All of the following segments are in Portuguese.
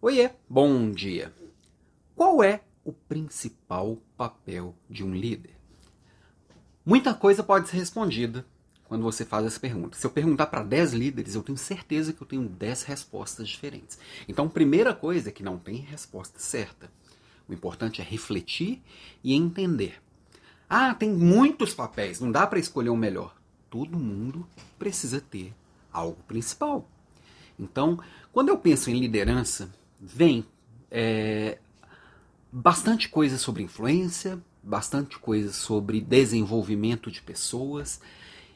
Oiê, bom dia. Qual é o principal papel de um líder? Muita coisa pode ser respondida quando você faz essa pergunta. Se eu perguntar para 10 líderes, eu tenho certeza que eu tenho 10 respostas diferentes. Então, primeira coisa é que não tem resposta certa. O importante é refletir e entender. Ah, tem muitos papéis, não dá para escolher o melhor. Todo mundo precisa ter algo principal. Então, quando eu penso em liderança, vem é, bastante coisa sobre influência, bastante coisa sobre desenvolvimento de pessoas,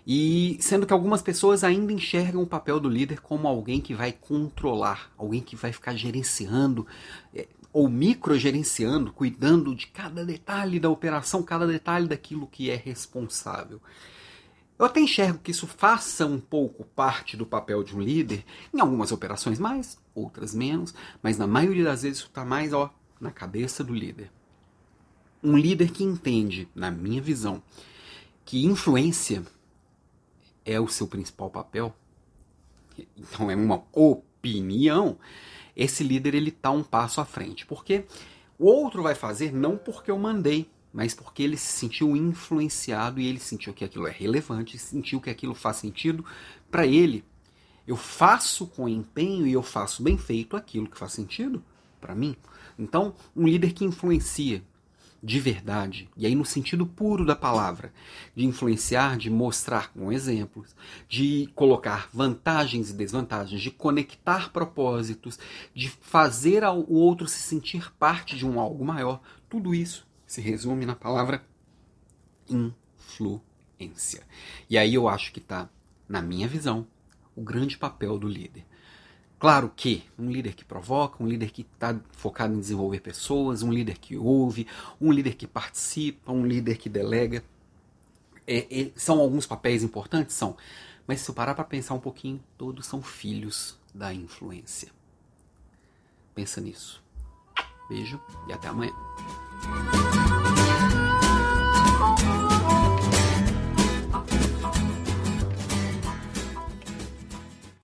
e sendo que algumas pessoas ainda enxergam o papel do líder como alguém que vai controlar, alguém que vai ficar gerenciando é, ou microgerenciando, cuidando de cada detalhe da operação, cada detalhe daquilo que é responsável. Eu até enxergo que isso faça um pouco parte do papel de um líder, em algumas operações mais, outras menos, mas na maioria das vezes isso está mais ó, na cabeça do líder. Um líder que entende, na minha visão, que influência é o seu principal papel, então é uma opinião, esse líder ele está um passo à frente. Porque o outro vai fazer não porque eu mandei, mas porque ele se sentiu influenciado e ele sentiu que aquilo é relevante, sentiu que aquilo faz sentido para ele. Eu faço com empenho e eu faço bem feito aquilo que faz sentido para mim. Então, um líder que influencia de verdade, e aí no sentido puro da palavra, de influenciar, de mostrar com exemplos, de colocar vantagens e desvantagens, de conectar propósitos, de fazer o outro se sentir parte de um algo maior, tudo isso se resume na palavra influência. E aí eu acho que está, na minha visão, o grande papel do líder. Claro que um líder que provoca, um líder que está focado em desenvolver pessoas, um líder que ouve, um líder que participa, um líder que delega, é, é, são alguns papéis importantes? São. Mas se eu parar para pensar um pouquinho, todos são filhos da influência. Pensa nisso. Beijo e até amanhã.